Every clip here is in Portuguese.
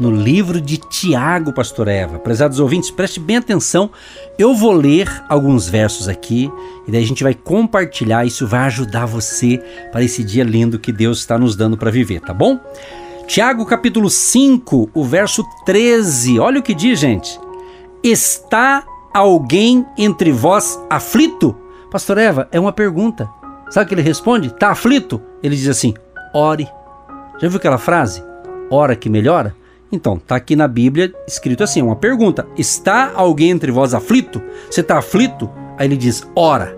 no livro de Tiago, pastor Eva. Prezados ouvintes, preste bem atenção. Eu vou ler alguns versos aqui e daí a gente vai compartilhar. Isso vai ajudar você para esse dia lindo que Deus está nos dando para viver, tá bom? Tiago, capítulo 5, o verso 13. Olha o que diz, gente. Está alguém entre vós aflito? Pastor Eva, é uma pergunta. Sabe o que ele responde? Está aflito? Ele diz assim: ore. Já viu aquela frase? Ora que melhora? Então, está aqui na Bíblia escrito assim, uma pergunta: Está alguém entre vós aflito? Você está aflito? Aí ele diz: Ora,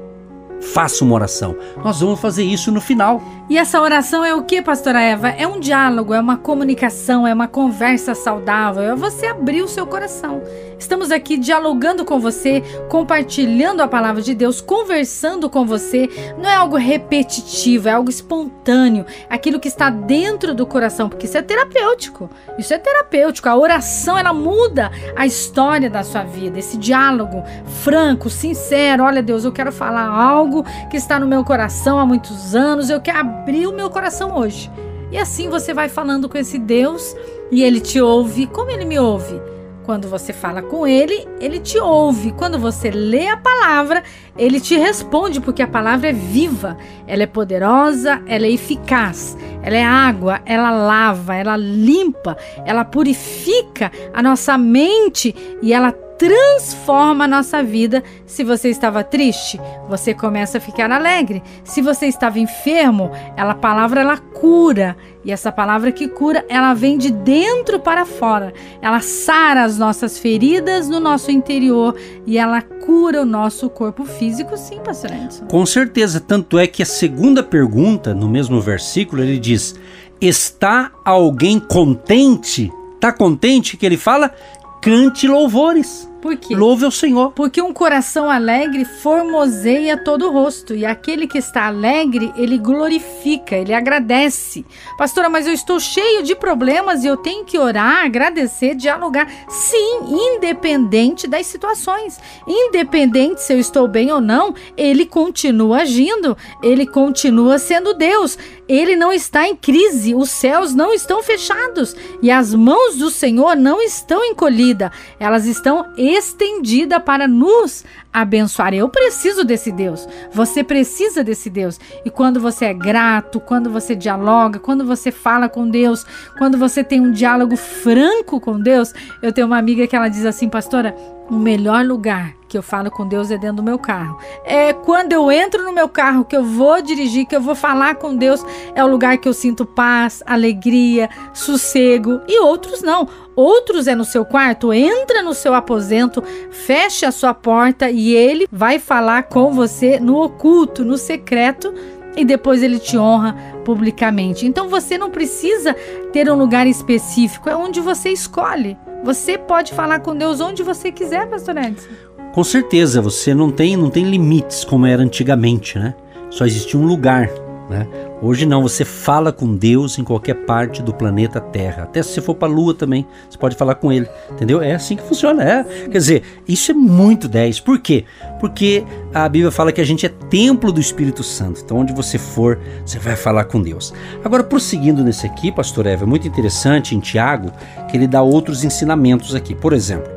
faça uma oração. Nós vamos fazer isso no final. E essa oração é o que, pastora Eva? É um diálogo, é uma comunicação, é uma conversa saudável, é você abrir o seu coração. Estamos aqui dialogando com você, compartilhando a palavra de Deus, conversando com você. Não é algo repetitivo, é algo espontâneo, aquilo que está dentro do coração, porque isso é terapêutico. Isso é terapêutico. A oração ela muda a história da sua vida. Esse diálogo franco, sincero. Olha, Deus, eu quero falar algo que está no meu coração há muitos anos. Eu quero abrir o meu coração hoje. E assim você vai falando com esse Deus e ele te ouve. Como ele me ouve? Quando você fala com ele, ele te ouve. Quando você lê a palavra, ele te responde, porque a palavra é viva, ela é poderosa, ela é eficaz, ela é água, ela lava, ela limpa, ela purifica a nossa mente e ela transforma a nossa vida. Se você estava triste, você começa a ficar alegre. Se você estava enfermo, ela, palavra ela cura. E essa palavra que cura, ela vem de dentro para fora. Ela sara as nossas feridas no nosso interior e ela cura o nosso corpo físico, sim, pastor Edson. Com certeza, tanto é que a segunda pergunta, no mesmo versículo, ele diz: Está alguém contente? Está contente que ele fala? Cante louvores. Por quê? Louve ao Senhor. Porque um coração alegre formoseia todo o rosto. E aquele que está alegre, ele glorifica, ele agradece. Pastora, mas eu estou cheio de problemas e eu tenho que orar, agradecer, dialogar. Sim, independente das situações. Independente se eu estou bem ou não, ele continua agindo, ele continua sendo Deus. Ele não está em crise, os céus não estão fechados e as mãos do Senhor não estão encolhidas, elas estão estendida para nos abençoar. Eu preciso desse Deus. Você precisa desse Deus. E quando você é grato, quando você dialoga, quando você fala com Deus, quando você tem um diálogo franco com Deus, eu tenho uma amiga que ela diz assim, pastora, o melhor lugar que eu falo com Deus é dentro do meu carro. É quando eu entro no meu carro, que eu vou dirigir, que eu vou falar com Deus, é o lugar que eu sinto paz, alegria, sossego. E outros não. Outros é no seu quarto, entra no seu aposento, fecha a sua porta e ele vai falar com você no oculto, no secreto e depois ele te honra publicamente. Então você não precisa ter um lugar específico, é onde você escolhe. Você pode falar com Deus onde você quiser, pastor Edson. Com certeza, você não tem, não tem limites como era antigamente, né? Só existia um lugar, né? Hoje não, você fala com Deus em qualquer parte do planeta Terra. Até se você for para a Lua também, você pode falar com Ele. Entendeu? É assim que funciona. É. Quer dizer, isso é muito 10. Por quê? Porque a Bíblia fala que a gente é templo do Espírito Santo. Então, onde você for, você vai falar com Deus. Agora, prosseguindo nesse aqui, Pastor Eva, é muito interessante em Tiago que ele dá outros ensinamentos aqui. Por exemplo,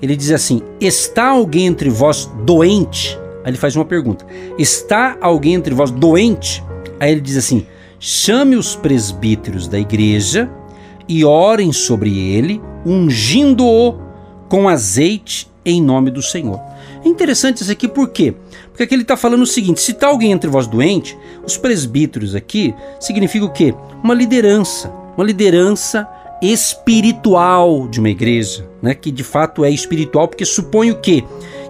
ele diz assim: Está alguém entre vós doente? Aí ele faz uma pergunta: Está alguém entre vós doente? Aí ele diz assim: chame os presbíteros da igreja e orem sobre ele, ungindo-o com azeite em nome do Senhor. É interessante isso aqui por quê? Porque aqui ele está falando o seguinte: se está alguém entre vós doente, os presbíteros aqui significa o quê? Uma liderança, uma liderança espiritual de uma igreja, né? que de fato é espiritual, porque supõe o quê?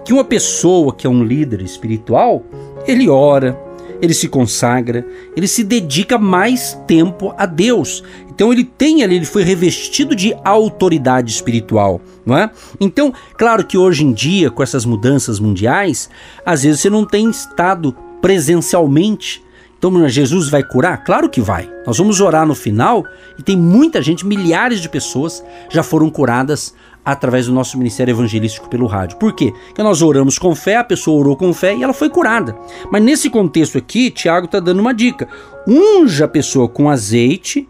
Que uma pessoa que é um líder espiritual, ele ora, ele se consagra, ele se dedica mais tempo a Deus. Então ele tem ali, ele foi revestido de autoridade espiritual, não é? Então, claro que hoje em dia, com essas mudanças mundiais, às vezes você não tem estado presencialmente então, Jesus vai curar? Claro que vai. Nós vamos orar no final e tem muita gente, milhares de pessoas já foram curadas através do nosso ministério evangelístico pelo rádio. Por quê? Porque nós oramos com fé, a pessoa orou com fé e ela foi curada. Mas nesse contexto aqui, Tiago está dando uma dica: unja a pessoa com azeite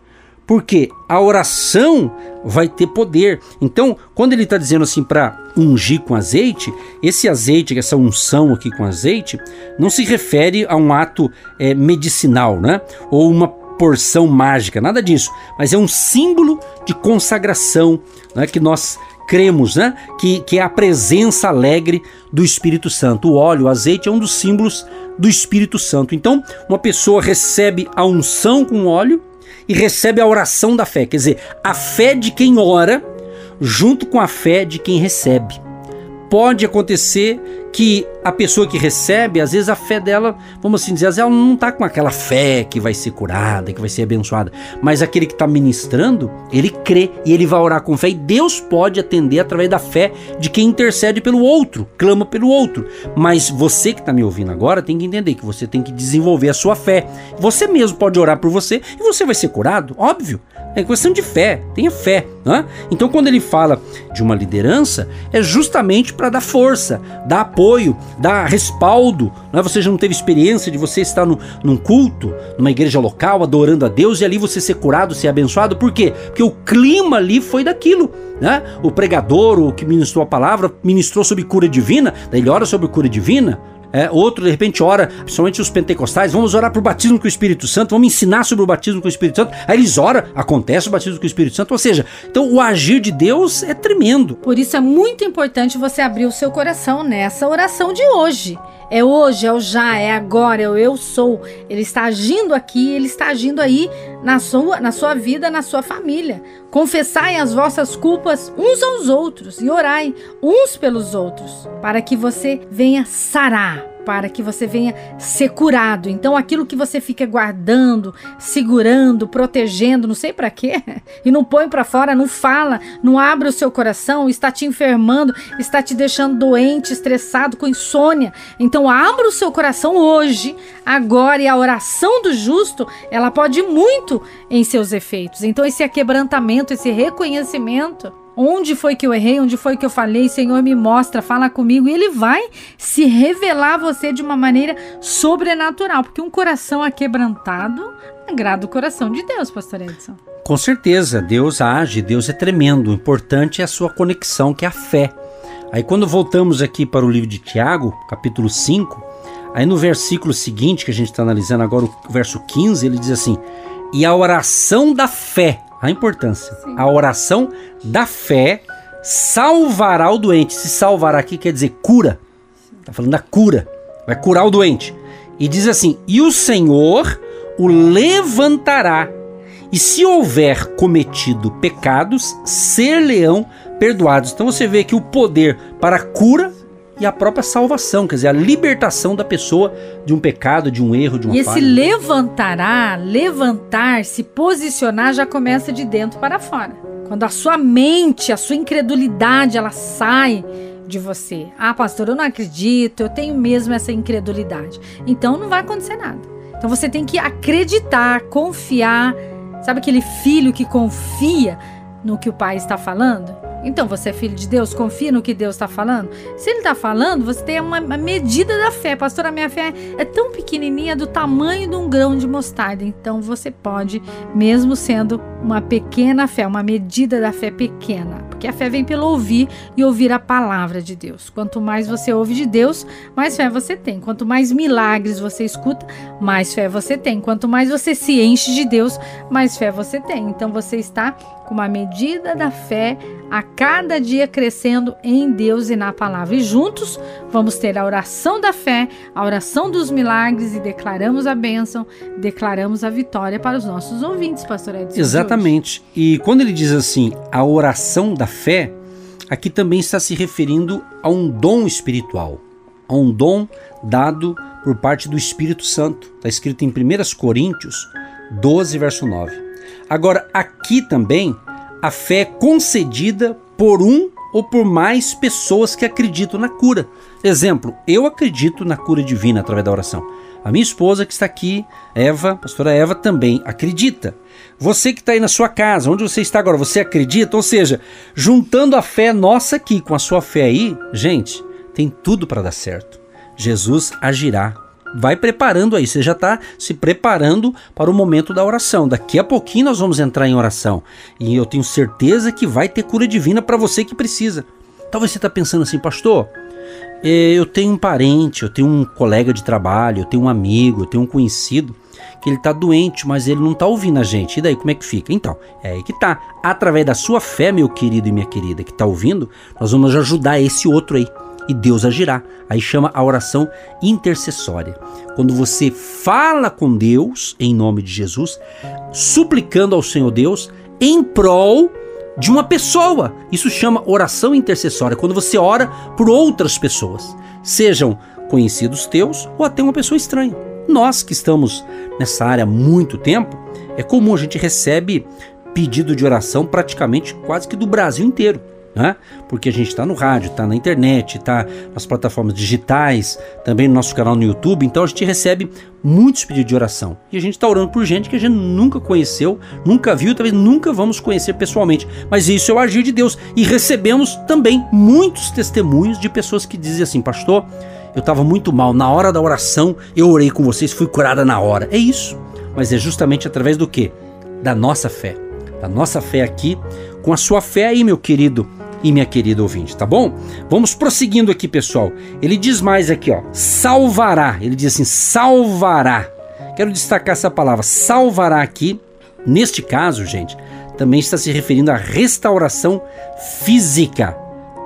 porque a oração vai ter poder. Então, quando ele está dizendo assim para ungir com azeite, esse azeite, essa unção aqui com azeite, não se refere a um ato é, medicinal, né? Ou uma porção mágica, nada disso. Mas é um símbolo de consagração, né? Que nós cremos, né? Que, que é a presença alegre do Espírito Santo. O óleo, o azeite é um dos símbolos do Espírito Santo. Então, uma pessoa recebe a unção com óleo e recebe a oração da fé. Quer dizer, a fé de quem ora junto com a fé de quem recebe. Pode acontecer que a pessoa que recebe, às vezes a fé dela, vamos assim dizer, às vezes ela não está com aquela fé que vai ser curada, que vai ser abençoada, mas aquele que está ministrando, ele crê e ele vai orar com fé e Deus pode atender através da fé de quem intercede pelo outro, clama pelo outro. Mas você que está me ouvindo agora tem que entender que você tem que desenvolver a sua fé. Você mesmo pode orar por você e você vai ser curado, óbvio. É questão de fé, tenha fé. Né? Então, quando ele fala de uma liderança, é justamente para dar força, dar apoio, dar respaldo. Né? Você já não teve experiência de você estar no, num culto, numa igreja local, adorando a Deus e ali você ser curado, ser abençoado. Por quê? Porque o clima ali foi daquilo. Né? O pregador, o que ministrou a palavra, ministrou sobre cura divina, daí ele ora sobre cura divina. É, outro, de repente, ora, principalmente os pentecostais, vamos orar por batismo com o Espírito Santo, vamos ensinar sobre o batismo com o Espírito Santo. Aí eles oram, acontece o batismo com o Espírito Santo. Ou seja, então o agir de Deus é tremendo. Por isso é muito importante você abrir o seu coração nessa oração de hoje. É hoje, é o já, é agora, é o eu sou. Ele está agindo aqui, ele está agindo aí na sua, na sua vida, na sua família. Confessai as vossas culpas uns aos outros e orai uns pelos outros, para que você venha sarar para que você venha ser curado. Então, aquilo que você fica guardando, segurando, protegendo, não sei para quê, e não põe para fora, não fala, não abre o seu coração, está te enfermando, está te deixando doente, estressado, com insônia. Então, abra o seu coração hoje, agora, e a oração do justo, ela pode muito em seus efeitos. Então, esse aquebrantamento, esse reconhecimento Onde foi que eu errei? Onde foi que eu falei? Senhor, me mostra, fala comigo. E ele vai se revelar a você de uma maneira sobrenatural, porque um coração aquebrantado agrada o coração de Deus, pastor Edson. Com certeza, Deus age, Deus é tremendo. O importante é a sua conexão, que é a fé. Aí quando voltamos aqui para o livro de Tiago, capítulo 5, aí no versículo seguinte, que a gente está analisando agora, o verso 15, ele diz assim: E a oração da fé a importância. Sim. A oração da fé salvará o doente. Se salvará aqui quer dizer cura. Está falando da cura. Vai curar o doente. E diz assim: E o Senhor o levantará. E se houver cometido pecados, ser-leão perdoados. Então você vê que o poder para a cura e a própria salvação, quer dizer, a libertação da pessoa de um pecado, de um erro, de uma E esse levantará, levantar, se posicionar já começa de dentro para fora. Quando a sua mente, a sua incredulidade, ela sai de você. Ah, pastor, eu não acredito, eu tenho mesmo essa incredulidade. Então não vai acontecer nada. Então você tem que acreditar, confiar. Sabe aquele filho que confia no que o pai está falando? Então você é filho de Deus, confia no que Deus está falando. Se Ele está falando, você tem uma, medida da fé. Pastor, a minha fé é tão pequenininha, do tamanho de um grão de mostarda. Então você pode, mesmo sendo uma pequena fé, uma medida da fé pequena, porque a fé vem pelo ouvir e ouvir a palavra de Deus. Quanto mais você ouve de Deus, mais fé você tem. Quanto mais milagres você escuta, mais fé você tem. Quanto mais você se enche de Deus, mais fé você tem. Então você está com uma medida da fé a cada dia crescendo em Deus e na palavra. E juntos vamos ter a oração da fé, a oração dos milagres e declaramos a bênção, declaramos a vitória para os nossos ouvintes, pastor Edson. Exatamente. E quando ele diz assim, a oração da fé, aqui também está se referindo a um dom espiritual, a um dom dado por parte do Espírito Santo. Está escrito em 1 Coríntios 12, verso 9. Agora, aqui também, a fé é concedida por um ou por mais pessoas que acreditam na cura. Exemplo, eu acredito na cura divina através da oração. A minha esposa que está aqui, Eva, pastora Eva, também acredita. Você que está aí na sua casa, onde você está agora, você acredita? Ou seja, juntando a fé nossa aqui com a sua fé aí, gente, tem tudo para dar certo. Jesus agirá. Vai preparando aí, você já está se preparando para o momento da oração. Daqui a pouquinho nós vamos entrar em oração. E eu tenho certeza que vai ter cura divina para você que precisa. Talvez você está pensando assim, pastor, é, eu tenho um parente, eu tenho um colega de trabalho, eu tenho um amigo, eu tenho um conhecido que ele está doente, mas ele não está ouvindo a gente. E daí como é que fica? Então, é aí que tá. Através da sua fé, meu querido e minha querida, que está ouvindo, nós vamos ajudar esse outro aí. E Deus agirá. Aí chama a oração intercessória. Quando você fala com Deus em nome de Jesus, suplicando ao Senhor Deus em prol de uma pessoa. Isso chama oração intercessória, quando você ora por outras pessoas, sejam conhecidos teus ou até uma pessoa estranha. Nós que estamos nessa área há muito tempo, é comum a gente recebe pedido de oração praticamente quase que do Brasil inteiro né? Porque a gente está no rádio, está na internet, está nas plataformas digitais, também no nosso canal no YouTube, então a gente recebe muitos pedidos de oração. E a gente está orando por gente que a gente nunca conheceu, nunca viu, talvez nunca vamos conhecer pessoalmente. Mas isso é o agir de Deus. E recebemos também muitos testemunhos de pessoas que dizem assim, pastor, eu estava muito mal, na hora da oração eu orei com vocês, fui curada na hora. É isso. Mas é justamente através do que? Da nossa fé. Da nossa fé aqui, com a sua fé aí, meu querido e minha querida ouvinte, tá bom? Vamos prosseguindo aqui, pessoal. Ele diz mais aqui, ó, salvará. Ele diz assim, salvará. Quero destacar essa palavra, salvará aqui. Neste caso, gente, também está se referindo à restauração física,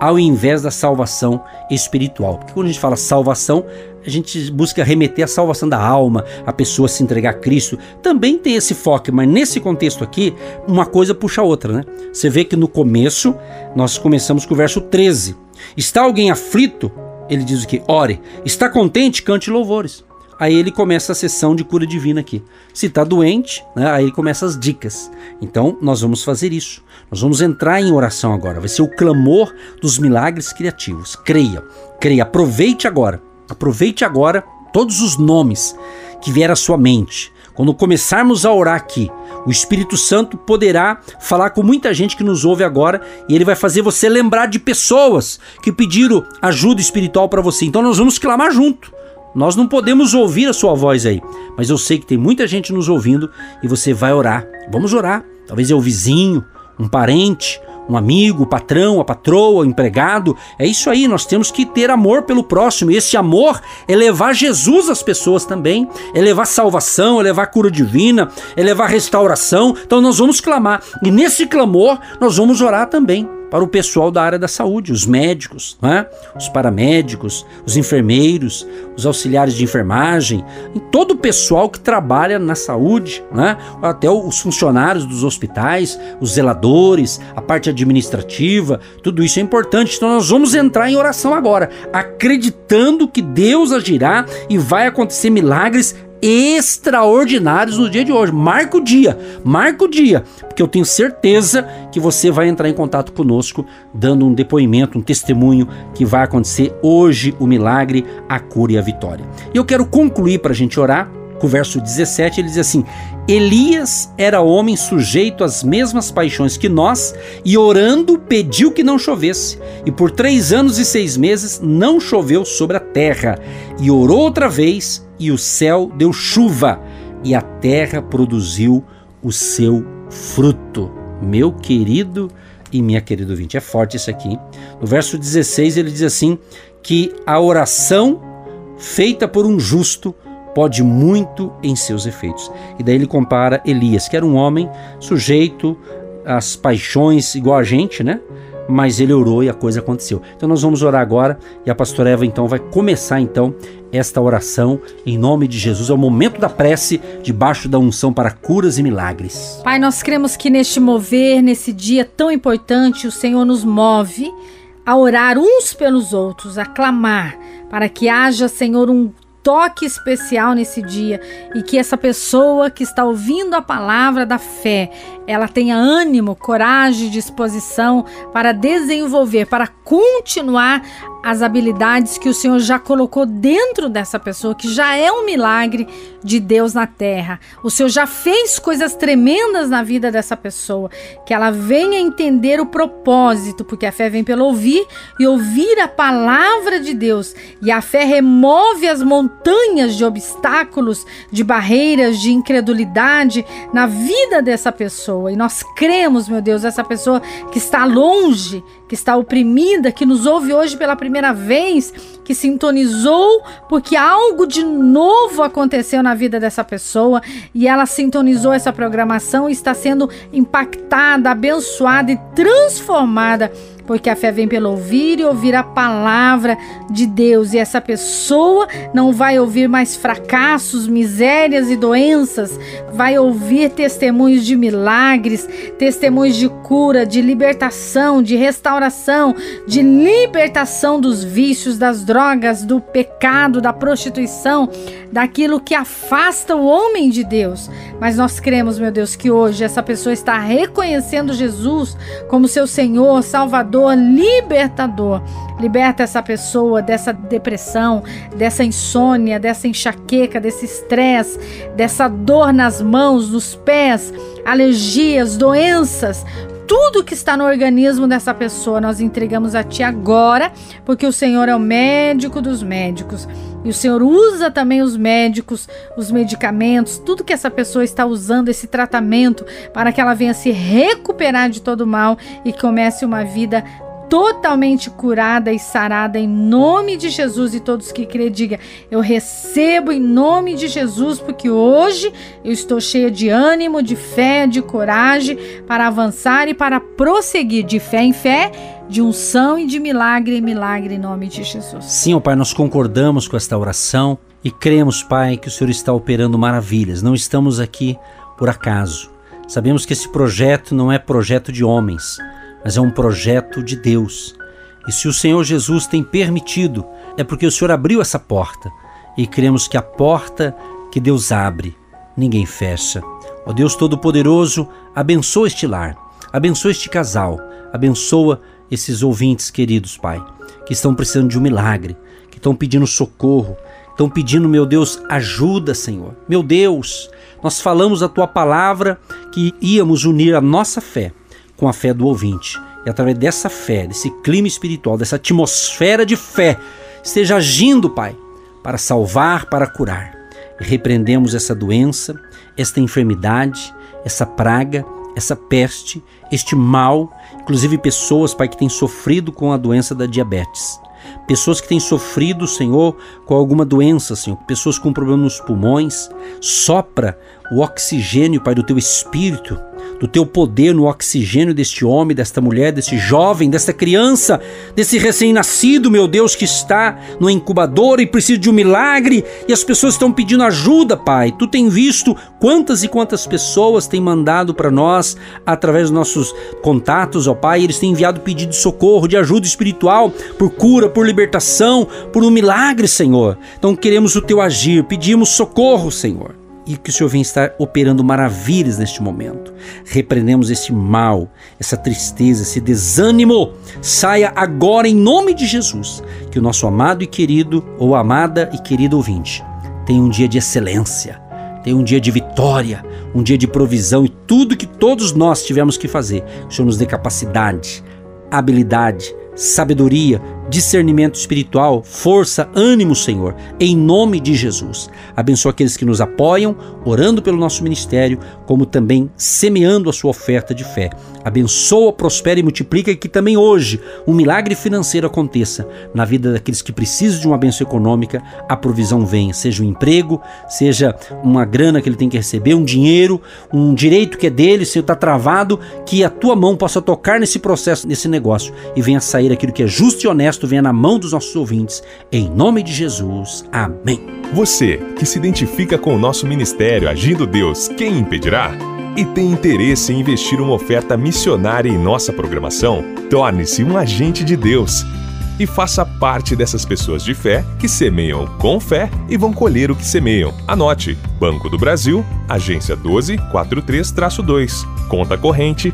ao invés da salvação espiritual. Porque quando a gente fala salvação, a gente busca remeter à salvação da alma, a pessoa se entregar a Cristo. Também tem esse foco, mas nesse contexto aqui, uma coisa puxa a outra, né? Você vê que no começo, nós começamos com o verso 13. Está alguém aflito? Ele diz o que? Ore. Está contente? Cante louvores. Aí ele começa a sessão de cura divina aqui. Se está doente, né, aí começa as dicas. Então nós vamos fazer isso. Nós vamos entrar em oração agora. Vai ser o clamor dos milagres criativos. Creia, creia, aproveite agora. Aproveite agora todos os nomes que vier à sua mente. Quando começarmos a orar aqui, o Espírito Santo poderá falar com muita gente que nos ouve agora e ele vai fazer você lembrar de pessoas que pediram ajuda espiritual para você. Então nós vamos clamar junto. Nós não podemos ouvir a sua voz aí, mas eu sei que tem muita gente nos ouvindo e você vai orar. Vamos orar. Talvez é o vizinho, um parente, um amigo, o patrão, a patroa, o empregado. É isso aí, nós temos que ter amor pelo próximo. E esse amor é levar Jesus às pessoas também, é levar salvação, é levar cura divina, é levar restauração. Então nós vamos clamar. E nesse clamor nós vamos orar também para o pessoal da área da saúde, os médicos, né? os paramédicos, os enfermeiros, os auxiliares de enfermagem, todo o pessoal que trabalha na saúde, né? até os funcionários dos hospitais, os zeladores, a parte administrativa, tudo isso é importante. Então nós vamos entrar em oração agora, acreditando que Deus agirá e vai acontecer milagres extraordinários no dia de hoje. Marca o dia, marca o dia, porque eu tenho certeza que você vai entrar em contato conosco, dando um depoimento, um testemunho que vai acontecer hoje o milagre, a cura e a vitória. E eu quero concluir para a gente orar com o verso 17, ele diz assim: Elias era homem sujeito às mesmas paixões que nós, e orando pediu que não chovesse. E por três anos e seis meses não choveu sobre a terra. E orou outra vez, e o céu deu chuva, e a terra produziu o seu fruto. Meu querido e minha querida ouvinte, é forte isso aqui. No verso 16 ele diz assim: que a oração feita por um justo pode muito em seus efeitos. E daí ele compara Elias, que era um homem sujeito às paixões igual a gente, né? Mas ele orou e a coisa aconteceu. Então nós vamos orar agora e a pastora Eva então vai começar então esta oração em nome de Jesus. É o momento da prece debaixo da unção para curas e milagres. Pai, nós cremos que neste mover, nesse dia tão importante, o Senhor nos move a orar uns pelos outros, a clamar para que haja, Senhor, um toque especial nesse dia e que essa pessoa que está ouvindo a palavra da fé, ela tenha ânimo, coragem, disposição para desenvolver, para continuar as habilidades que o Senhor já colocou dentro dessa pessoa, que já é um milagre de Deus na terra. O Senhor já fez coisas tremendas na vida dessa pessoa, que ela venha entender o propósito, porque a fé vem pelo ouvir e ouvir a palavra de Deus. E a fé remove as montanhas de obstáculos, de barreiras, de incredulidade na vida dessa pessoa. E nós cremos, meu Deus, essa pessoa que está longe, que está oprimida, que nos ouve hoje pela primeira vez, que sintonizou porque algo de novo aconteceu na vida dessa pessoa e ela sintonizou essa programação e está sendo impactada, abençoada e transformada porque a fé vem pelo ouvir e ouvir a palavra de Deus, e essa pessoa não vai ouvir mais fracassos, misérias e doenças, vai ouvir testemunhos de milagres, testemunhos de cura, de libertação, de restauração, de libertação dos vícios, das drogas, do pecado, da prostituição, daquilo que afasta o homem de Deus. Mas nós cremos, meu Deus, que hoje essa pessoa está reconhecendo Jesus como seu Senhor, Salvador libertador. Liberta essa pessoa dessa depressão, dessa insônia, dessa enxaqueca, desse estresse, dessa dor nas mãos, nos pés, alergias, doenças tudo que está no organismo dessa pessoa nós entregamos a Ti agora, porque o Senhor é o médico dos médicos. E o Senhor usa também os médicos, os medicamentos, tudo que essa pessoa está usando, esse tratamento, para que ela venha se recuperar de todo mal e comece uma vida totalmente curada e sarada em nome de Jesus e todos que crê diga eu recebo em nome de Jesus porque hoje eu estou cheia de ânimo, de fé, de coragem para avançar e para prosseguir de fé em fé, de unção e de milagre em milagre em nome de Jesus. Sim, ó Pai, nós concordamos com esta oração e cremos, Pai, que o Senhor está operando maravilhas. Não estamos aqui por acaso. Sabemos que esse projeto não é projeto de homens mas é um projeto de Deus. E se o Senhor Jesus tem permitido, é porque o Senhor abriu essa porta. E cremos que a porta que Deus abre, ninguém fecha. Ó Deus Todo-Poderoso, abençoa este lar, abençoa este casal, abençoa esses ouvintes queridos, Pai, que estão precisando de um milagre, que estão pedindo socorro, estão pedindo, meu Deus, ajuda, Senhor. Meu Deus, nós falamos a tua palavra que íamos unir a nossa fé com a fé do ouvinte. E através dessa fé, desse clima espiritual, dessa atmosfera de fé, esteja agindo, Pai, para salvar, para curar. Repreendemos essa doença, esta enfermidade, essa praga, essa peste, este mal, inclusive pessoas, Pai, que têm sofrido com a doença da diabetes. Pessoas que têm sofrido, Senhor, com alguma doença, Senhor. Pessoas com problemas nos pulmões. Sopra o oxigênio, Pai, do teu espírito do teu poder no oxigênio deste homem, desta mulher, deste jovem, desta criança, desse recém-nascido, meu Deus, que está no incubador e precisa de um milagre e as pessoas estão pedindo ajuda, Pai. Tu tem visto quantas e quantas pessoas têm mandado para nós através dos nossos contatos, ó Pai, eles têm enviado pedido de socorro, de ajuda espiritual, por cura, por libertação, por um milagre, Senhor. Então queremos o teu agir, pedimos socorro, Senhor e que o Senhor vem estar operando maravilhas neste momento. Repreendemos esse mal, essa tristeza, esse desânimo. Saia agora em nome de Jesus. Que o nosso amado e querido, ou amada e querida ouvinte, tenha um dia de excelência, tenha um dia de vitória, um dia de provisão e tudo que todos nós tivemos que fazer. O Senhor nos dê capacidade, habilidade, sabedoria, discernimento espiritual, força, ânimo, Senhor, em nome de Jesus. Abençoa aqueles que nos apoiam, orando pelo nosso ministério, como também semeando a sua oferta de fé. Abençoa, prospera e multiplica e que também hoje um milagre financeiro aconteça na vida daqueles que precisam de uma bênção econômica, a provisão venha, seja um emprego, seja uma grana que ele tem que receber, um dinheiro, um direito que é dele, se está travado, que a tua mão possa tocar nesse processo, nesse negócio e venha sair aquilo que é justo e honesto, venha na mão dos nossos ouvintes. Em nome de Jesus. Amém. Você que se identifica com o nosso ministério Agindo Deus, quem impedirá? e tem interesse em investir uma oferta missionária em nossa programação, torne-se um agente de Deus. e faça parte dessas pessoas de fé que semeiam com fé e vão colher o que semeiam. Anote: Banco do Brasil, agência 1243-2, conta corrente